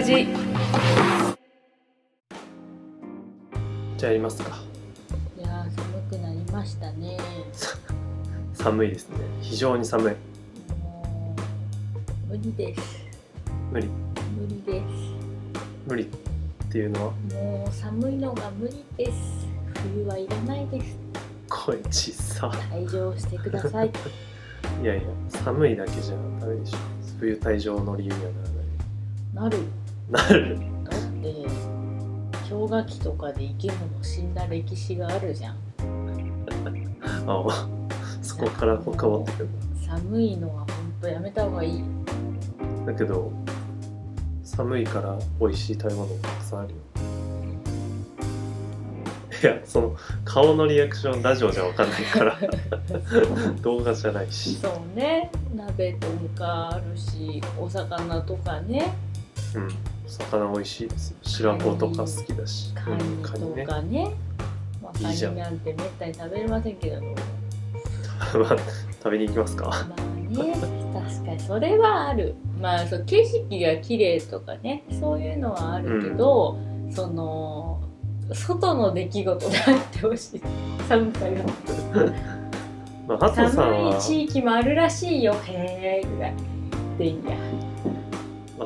ラジじゃあやりますか。いやー寒くなりましたね。寒いですね。非常に寒い。無理です。無理。無理で無理っていうのは？すもう寒いのが無理です。冬はいらないです。声小さ。退場してください。いやいや寒いだけじゃダメでしょ。冬退場の理由にはなるならないなるだって氷河期とかで生き物死んだ歴史があるじゃん。あそこから深掘ってくる。ん寒いのはほんとやめた方がいい。だだけど寒いから美味しい食べ物もたくさんあるよ。いやその顔のリアクションラジオじゃ分かんないから。動画じゃないし。そうね。鍋とかあるしお魚とかね。うん魚美味しいです。よ白子とか好きだし。カニうんカニね。とかね、まあ、カニなんてめったに食べれませんけれど 食べに行きますか。まあね確かにそれはある。まあそう景色が綺麗とかね。そういうのはあるけど、その外の出来事であってほしい。寒さがまあ寒は。い地域もあるらしいよ。へえぐらい。でいいやまあ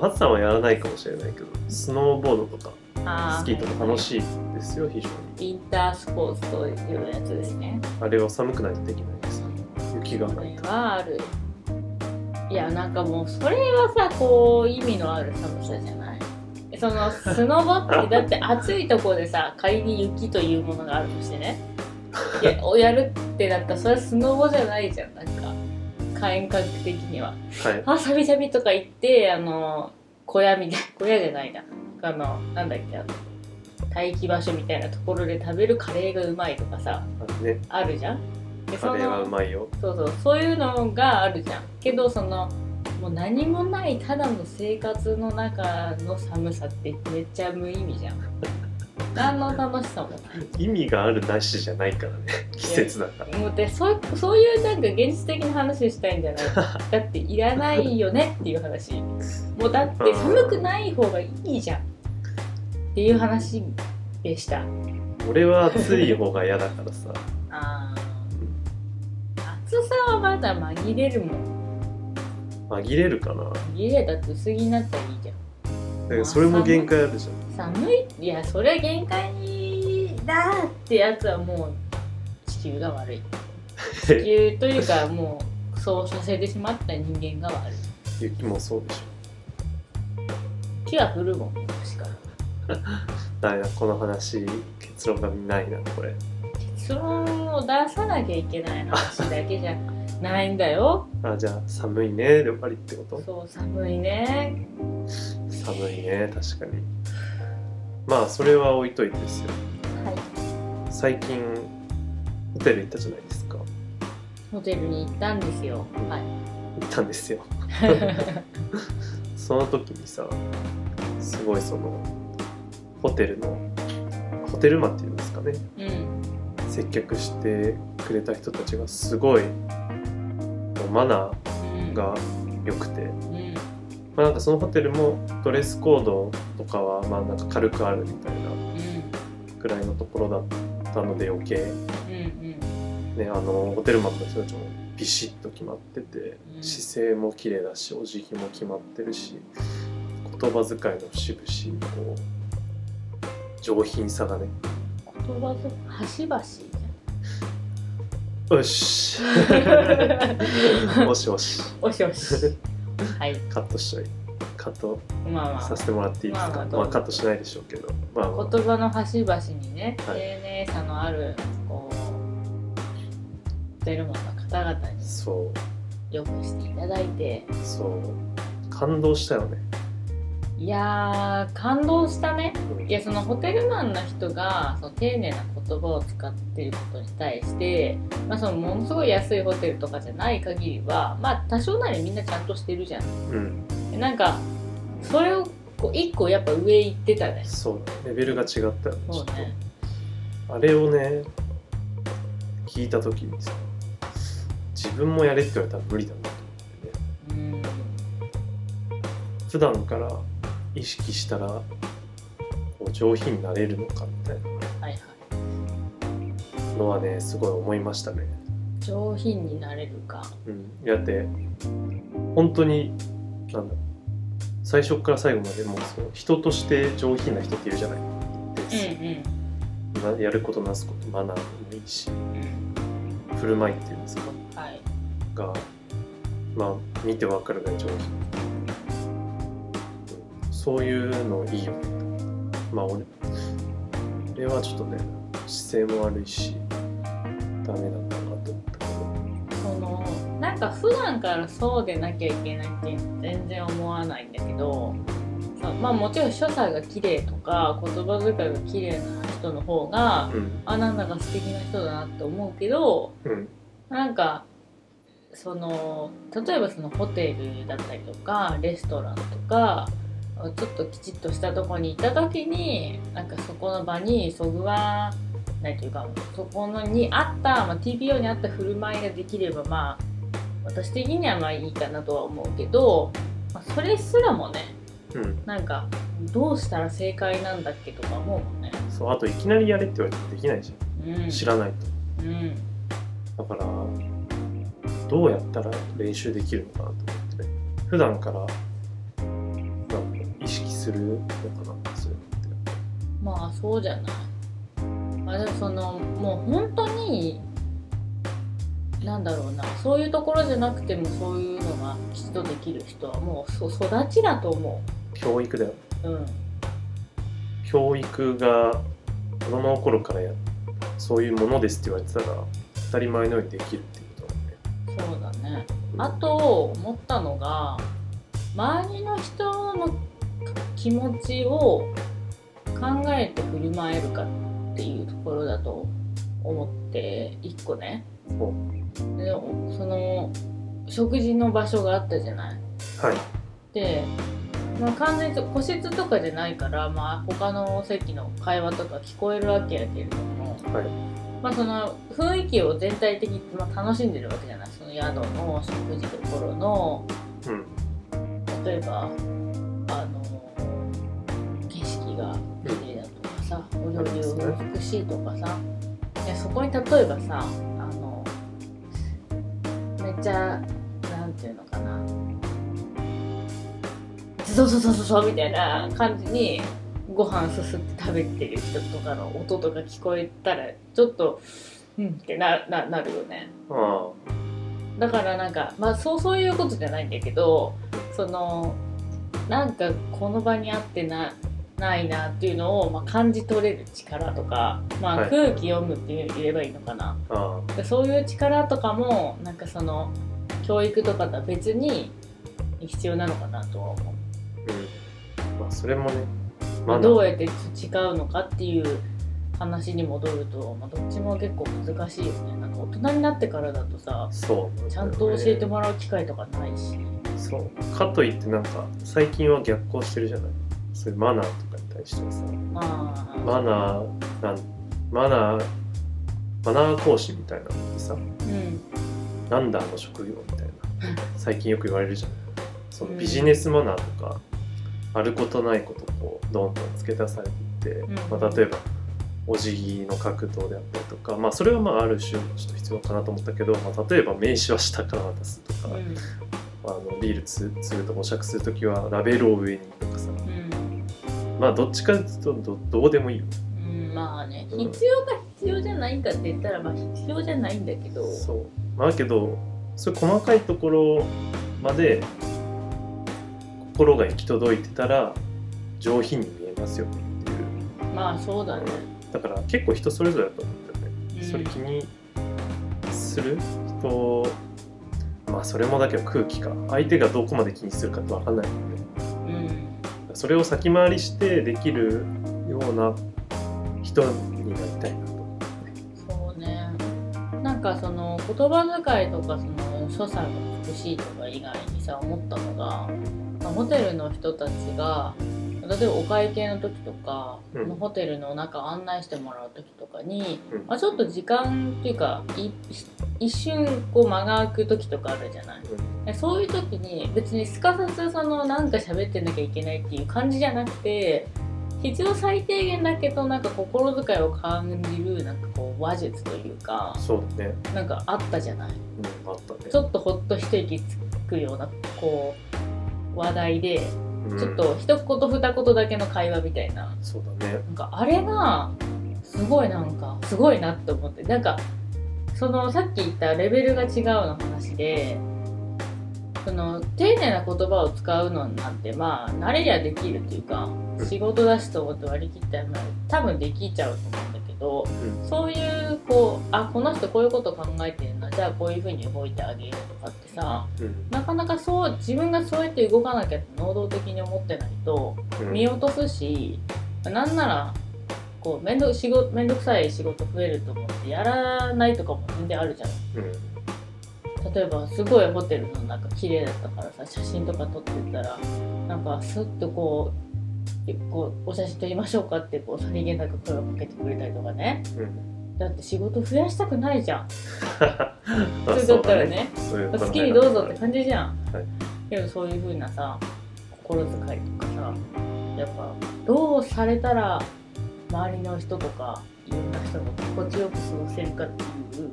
ハトさんはやらないかもしれないけどスノーボードとかスキーとか楽しいですよ非常に。インタースポーツというやつですね。あれは寒くないとできないです。雪がないと。はある。いやなんかもうそれはさこう意味のある寒さじゃない。そのスノボってだって暑いところでさ 仮に雪というものがあるとしてね。いやをやるってなったらそれはスノボじゃないじゃん。なんか感覚的には。はい。あサビサビとか行ってあの小屋みたい 小屋じゃないな。あのなんだっけあの待機場所みたいなところで食べるカレーがうまいとかさあれね。あるじゃん？でカレーはうまいよ。そうそうそういうのがあるじゃん。けどそのもう何もないただの生活の中の寒さってめっちゃ無意味じゃん何の楽しさも意味があるなしじゃないからね。季節だから。もうでそうそういうなんか現実的な話したいんじゃない？だっていらないよねっていう話。もうだって寒くない方がいいじゃんっていう話でした。俺は暑い方が嫌だからさ。あー。暑さはまだ紛れるもん。紛れるかな。紛れだって薄着になったらいいじゃん。だけどそれも限界あるじゃん寒い。いやそれは限界だってやつはもう地球が悪い。地球というかもうそうさせてしまった人間が悪い。雪もそうでし木は降るもん昔から。ょだめだこの話結論がないなこれ。結論を出さなきゃいけない話だけじゃないんだよ。あじゃあ寒いねで終わりってこと？そう寒いね。寒いね確かにまあそれは置いといてですよ。はい。最近ホテル行ったじゃないですか。ホテルに行ったんですよ。はい。行ったんですよ。その時にさすごいそのホテルのホテルマンっていうんですかね。うん。接客してくれた人たちがすごいマナうんーが良くて、うんまあ、なんかそのホテルもドレスコードとかはまあなんか軽くあるみたいなうんくらいのところだったので余計、うんうん。ね、あのホテルマンの人たちもビシッと決まってて、うん。姿勢も綺麗だしお辞儀も決まってるし言葉遣いの節々こう上品さがね。言葉と端々じよし。ゃ んおしおし。おしおしはい。カットしといカットさせてもらっていいですか、まあまあ。まあカットしないでしょうけど。まあ、まあ、言葉の端々にね、はい丁寧さのあるこうホテルマンの方々にそう。よくしていただいて。そう。感動したよね、いやー感動したね。うんいやそのホテルマンの人がその丁寧な言葉を使っていることに対して、まあ、そのものすごい安いホテルとかじゃない限りはまあ多少なりみんなちゃんとしてるじゃん。うん、でなんかそれをこう一個やっぱ上行ってたね。そうレベルが違った。よね。そうねあれをね聞いた時にさ自分もやれって言われたら無理だなと思ってね。うん。普段から意識したらこう上品になれるのかみたいなのはねすごい思いましたね。上品になれるか。うん、だって本当になんだ最初から最後までもうそう人として上品な人っているじゃない。です、うんなやることなすことマナーでもいいしうん。振る舞いっていうんですか。はい。がまあ見てわかるぐらい上品、うんそういうのいいよね。まあ俺俺はちょっとね姿勢も悪いしダメなんだなと思ったけどそのなんか普段からそうでなきゃいけないって全然思わないんだけどまあもちろん所作が綺麗とか言葉遣いが綺麗な人の方がうん。あなんだか素敵な人だなって思うけどうん。なんかその例えばそのホテルだったりとかレストランとかちょっときちっとしたとこに行った時になんかそこの場にそぐわないというかそこのにあった、まあ、TPO にあった振る舞いができればまあ私的にはまあいいかなとは思うけど、まあ、それすらもねうん。なんかどうしたら正解なんだっけとか思うもんね。そうあといきなりやれって言われてもできないじゃうん。ん知らないと。うん。だからどうやったら練習できるのかなと思ってね。普段からなんか意識するのかなそういうのって。まあそうじゃない。あでもそのもう本当になんだろうなそういうところじゃなくてもそういうのがきちっとできる人はもうそ育ちだと思教育だよう。うん。教育が子供の頃からやそういうものですって言われてたら当たり前のようにできるっていうことだねそうだね。あと思ったのが周りの人の気持ちを考えて振る舞えるかっていうところだと思って一個ね。でその食事の場所があったじゃない。はい。で、まあ、完全に個室とかじゃないから、まあ、他の席の会話とか聞こえるわけやけれども、はい。まあ、その雰囲気を全体的に、まあ、楽しんでるわけじゃない。その宿の食事どころの。うん。例えばあかさ、お料理が美しいとかさ。でそこに例えばさあのめっちゃなんていうのかな。そうそうそうそうみたいな感じにご飯すすって食べてる人とかの音とか聞こえたらちょっとうんってなななるよね。あだからなんかまあそうそういうことじゃないんだけどそのなんかこの場にあってなないなっていうのを、まあ、感じ取れる力とか、まあ、はい。空気読むって言えばいいのかな、ああ。でそういう力とかもなんかその教育とかとは別に必要なのかなとは思う。うん。まあそれもねまあ、どうやって培うのかっていう話に戻ると、まあ、どっちも結構難しいよね。なんか大人になってからだとさそう。ちゃんと教えてもらう機会とかないし。そう。かといってなんか最近は逆行してるじゃないそういうマナーとかに対してはさまあマナーなんマナーマナー講師みたいなのってさうん。なんだあの職業みたいな最近よく言われるじゃん。そのうん。ビジネスマナーとか、あることないことをどんどん付け足されていって、うん。まあ、例えばお辞儀の角度であったりとかまあそれはまあある種ちょっと必要かなと思ったけど、まあ、例えば名刺は下から渡すとか、うん。あのビールつ継ぐとお酌する時はラベルを上にとかさうんまあどっちかというとどどうでもいいよ。うんまあね。うん。必要か必要じゃないかって言ったらまあ必要じゃないんだけど。そう。まあだけどそういう細かいところまで心が行き届いてたら上品に見えますよっていう。まあそうだね、だから結構人それぞれだと思うんだよね、うん。それ気にする？人まあそれもだけど空気か。相手がどこまで気にするかって分かんないのでうんそれを先回りしてできるような人になりたいなと。そうね。なんかその言葉遣いとかその所作が美しいとか以外にさ思ったのが、まあホテルの人たちが例えばお会計の時とか、うん。ホテルの中案内してもらう時とかに、うん。まあ、ちょっと時間っていうかい一瞬こう間が空く時とかあるじゃない。でそういう時に別にすかさずそのなんか喋ってなきゃいけないっていう感じじゃなくて必要最低限だけどなんか心遣いを感じるなんかこう話術というかそうだね。なんかあったじゃない？うんあったね。ちょっとほっと一息つくようなこう話題でうん。ちょっと一言二言だけの会話みたいな。そうだね。なんかあれがすごいなんかすごいなって思って。なんかそのさっき言ったレベルが違うの話でその丁寧な言葉を使うのなんてまあ慣れりゃできるっていうかうん。仕事だしと思って割り切ったらまあ多分できちゃうと思うんだけどうん。そういうこうあこの人こういうこと考えてるなじゃあこういうふうに動いてあげようとかってさうん。なかなかそう自分がそうやって動かなきゃって能動的に思ってないとうん。見落とすしなんならこう面倒くさい仕事増えると思ってやらないとかも全然あるじゃん。うん例えばすごいホテルの中綺麗だったからさ写真とか撮ってたらなんかスッとこうこうお写真撮りましょうかってこうさりげなく声をかけてくれたりとかね。うん。だって仕事増やしたくないじゃん。あ普通だったらね。そういう考え方好きにどうぞって感じじゃん、はい。けどそういう風なさ心遣いとかさやっぱどうされたら周りの人とかいろんな人が心地よく過ごせるかってい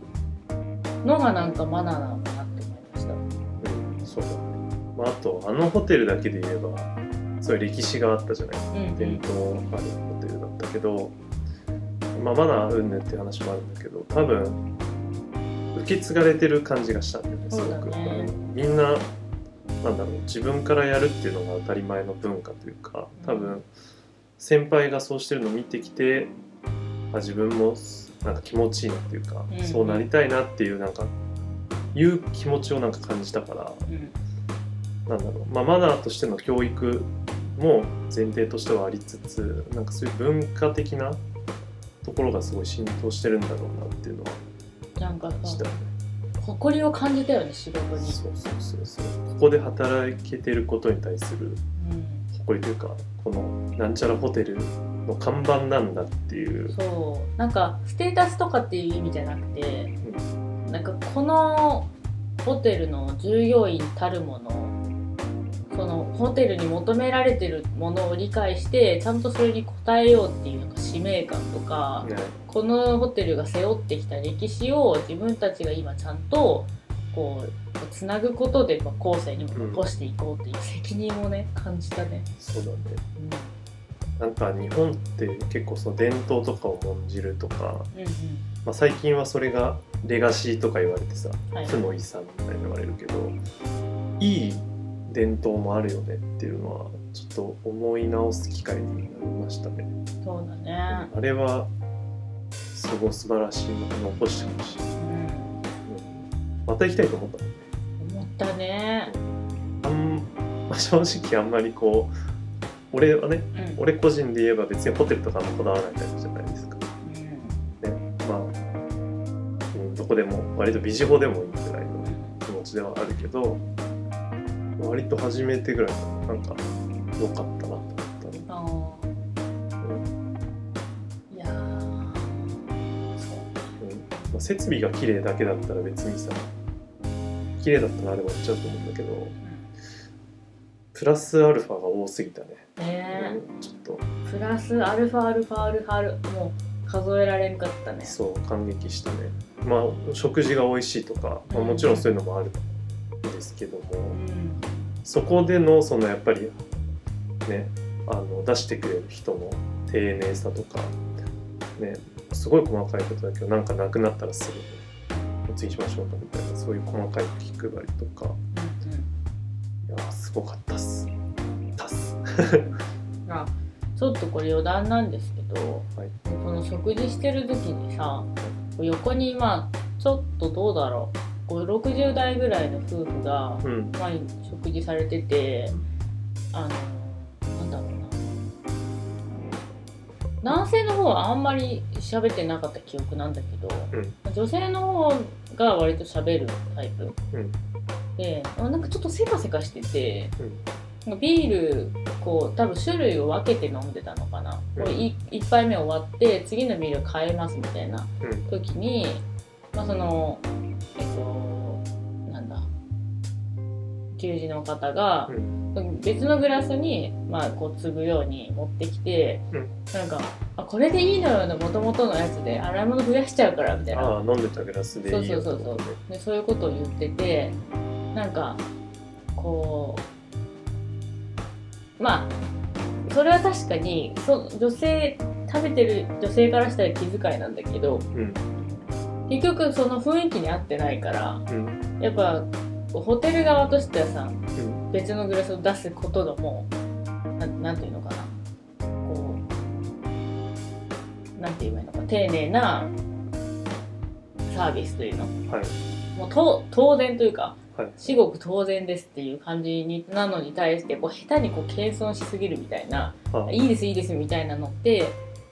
うのがなんかマナーなの。かそうだね、まあ、あとあのホテルだけで言えばそういう歴史があったじゃないうん伝統あるホテルだったけど、まあ、マナーうんっていう話もあるんだけど多分受け継がれてる感じがしたんだよねすごく、ねうんみんななんだろう自分からやるっていうのが当たり前の文化というか多分先輩がそうしてるのを見てきてあ自分もなんか気持ちいいなっていうか、うん。そうなりたいなっていうなんかいう気持ちをなんか感じたからうん。なんだろう、まあ、マナーとしての教育も前提としてはありつつなんかそういう文化的なところがすごい浸透してるんだろうなっていうのはなんかさ。誇りを感じたよね仕事に。そうそうそうそう。ここで働けてることに対するうん。誇りというかこのなんちゃらホテルの看板なんだっていう、そう。なんかステータスとかっていう意味じゃなくてなんかこのホテルの従業員たるものそのホテルに求められてるものを理解してちゃんとそれに応えようっていうなんか使命感とか、ね。このホテルが背負ってきた歴史を自分たちが今ちゃんとこうつなぐことでまあ後世にも残していこうっていう責任をね感じたね。そうだね。なんか日本って結構その伝統とかを重んじるとか、うんうん。まあ、最近はそれがレガシーとか言われてさはい負の遺産みたいに言われるけどいい伝統もあるよねっていうのはちょっと思い直す機会になりましたね。そうだね。あれはすごい素晴らしいのを残してほしい、うんうんまた行きたいと思ったもんね思ったね。あん、まあ、正直あんまりこう俺はねうん俺個人で言えば別にホテルとかもこだわらないタイプじゃないこでも割とビジホでもいいくらいの気持ちではあるけど割と初めてぐらいなんか良かったなと思ったね、あうんー。いやー。そううん。まあ、設備が綺麗だけだったら別にさ綺麗だったらあれば言っちゃうと思うんだけどプラスアルファが多すぎたね、ねうん。ちょっと。プラスアルファアルファアルファもう数えられんかったね。そう感激したね。まあ食事が美味しいとか、まあ、もちろんそういうのもあるんですけども、うんそこでのそのやっぱりねあの出してくれる人の丁寧さとかねすごい細かいことだけどなんかなくなったらすぐお次しましょうかみたいなそういう細かい気配りとか。いやーすごかったっす。たっすちょっとこれ余談なんですけど、はい。その食事してる時にさ横にまあちょっとどうだろう。560代ぐらいの夫婦がうん。食事されててあのなんだろうな。男性の方はあんまり喋ってなかった記憶なんだけど、うん。女性の方が割と喋るタイプ。うん。であなんかちょっとせかせかしててビールこう多分種類を分けて飲んでたのかな、うん。これ 1, 杯目終わって次のビール変えますみたいなうん。時にまあそのえっとなんだ。給仕の方がうん。別のグラスに、まあ、こう継ぐように持ってきて、うん。なんかあこれでいいのよの元々のやつで洗い物増やしちゃうからみたいな。ああ飲んでたグラスでいいよそうそうそうそう。でそういうことを言っててなんかこうまあそれは確かにそ女性食べてる女性からしたら気遣いなんだけどうん。結局その雰囲気に合ってないからうん。やっぱホテル側としてはさうん。別のグラスを出すことのもななんていうのかな。こうなんて言えばいいのか。丁寧なサービスというの。はい。もうと当然というかはい至極当然ですっていう感じになのに対してこう下手にこう謙遜しすぎるみたいなあ。いいですいいですみたいなのって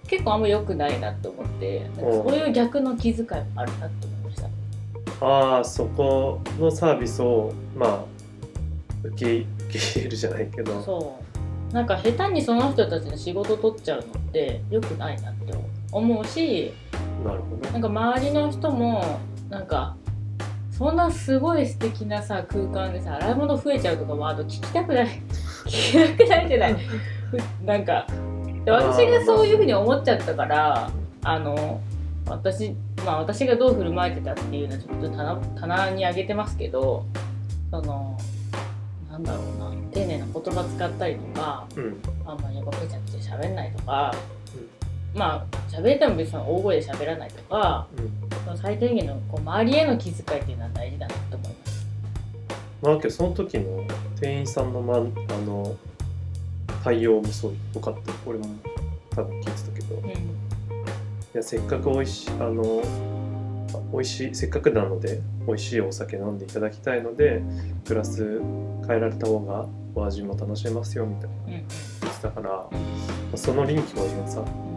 結構あんま良くないなと思ってなんかそういう逆の気遣いもあるなって思いました。ああそこのサービスをまあ受け受け入れるじゃないけど。そう。なんか下手にその人たちの仕事取っちゃうのって良くないなって思うしなるほど。なんか周りの人もなんかそんなすごい素敵なさ空間でさ洗い物増えちゃうとかワード聞きたくない聞きたくないじゃない。ふ なんかで私がそういうふうに思っちゃったからあの私まあ私がどう振る舞えてたっていうのはちょっと棚棚にあげてますけどそのなんだろうな丁寧な言葉使ったりとかうん。あんまりやっぱペチャペチャ喋んないとか、まあ喋っても別に大声で喋らないとかうん。その最低限のこう周りへの気遣いっていうのは大事だなと思います。まあけどその時の店員さんの,、ま、あの対応もそうよかった。俺も多分聞いてたけど。いやせっかく美味しいあの美味しいせっかくなので美味しいお酒飲んでいただきたいのでグラス変えられた方がお味も楽しめますよみたいな。うんうん。言ってたから、その臨機応変さ。うん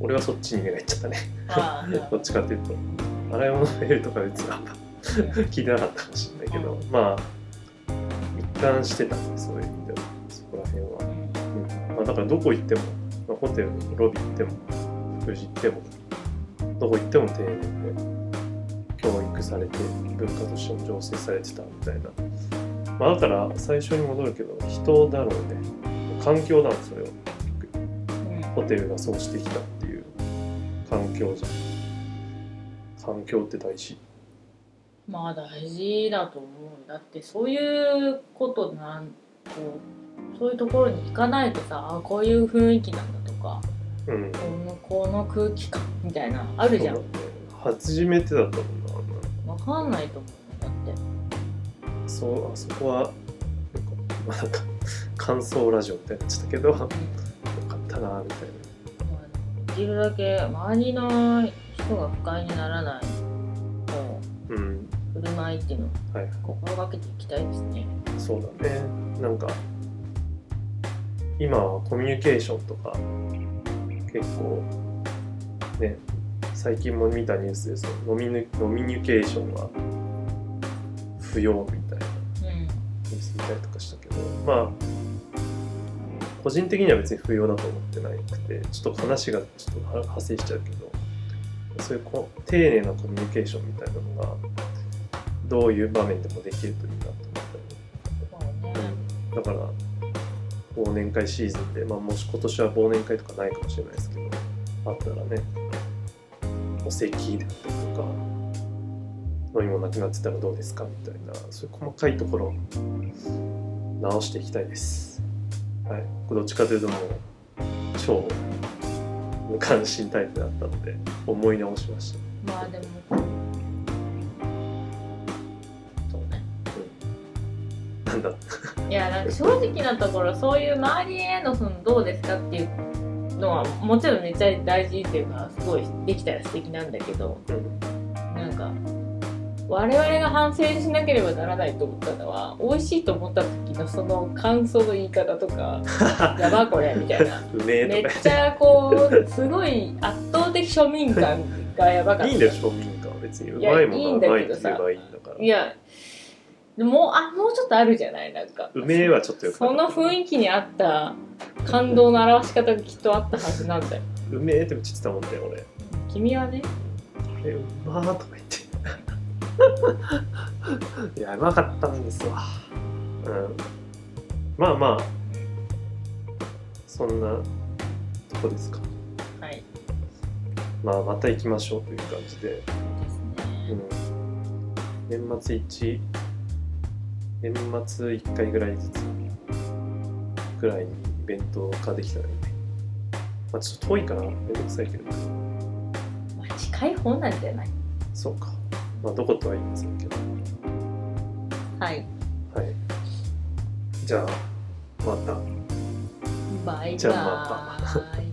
俺はそっちに目がいっちゃったね。どっちかっていうと。洗い物増えるとか別にあんま聞いてなかったかもしれないけど、まあ一貫してたねそういう意味では。そこら辺は、うん。まあ、だからどこ行っても、まあ、ホテルのロビー行っても食事行ってもどこ行っても丁寧で教育されて文化としても醸成されてたみたいな、まあ、だから最初に戻るけど人だろうね。環境なのそれはうん。ホテルがそうしてきた環境じゃん。環境って大事。まあ大事だと思う。だってそういうことなんこうそういうところに行かないとさあこういう雰囲気なんだとかうん。このこの空気感みたいなあるじゃん。ね。初めてだったもんなあんな。わかんないと思うよだって。そうあそこはなんか,、まあ、なんか感想ラジオみたいになっちゃったけどよかったなみたいまあできるだけ周りの人が不快にならないこなうん振る舞いっていうのを心がけていきたいですね。そうだねなんか今はコミュニケーションとか結構ね最近も見たニュースでそのノミニノミニケーションは不要みたいなニュース見たりとかしたけどまあ個人的には別に不要だと思ってなくてちょっと話がちょっと派生しちゃうけどそういうこう丁寧なコミュニケーションみたいなのがどういう場面でもできるといいなと思ったりそうね。だから忘年会シーズンで、まあ、もし今年は忘年会とかないかもしれないですけどあったらねお席であったりとか飲み物なくなってたらどうですかみたいなそういう細かいところを直していきたいですはい。これどっちかというともう超無関心タイプだったので思い直しました。まあでもそうね。なんだ。いやなんか正直なところそういう周りへのそのどうですかっていうのはもちろんめっちゃ大事っていうかすごいできたら素敵なんだけどうん。なんか我々が反省しなければならないと思ったのは美味しいと思った時のその感想の言い方とか やばこれみたいな。うめっちゃこうすごい圧倒的庶民感がやばかった。いいんだよ庶民感。は別にうまいものはうまいって言えばいいんだからいやでもあもうちょっとあるじゃないなんか。うめえはちょっとよくその雰囲気に合った。感動の表し方がきっとあったはずなんだようめえって言ってたもんね俺君はねれうまーとか言ってい やうまかったんですわ。うん。まあまあそんなとこですか。はい。まあまた行きましょうという感じで、ね。うん、年末一年末1回ぐらいずつぐらいにイベントができたらいいね。まあちょっと遠いからめんどくさいけど。まあ近い方なんじゃない？そうかまあどことは言いませんけど。はい。はい。じゃあまた。バイバじゃあまイ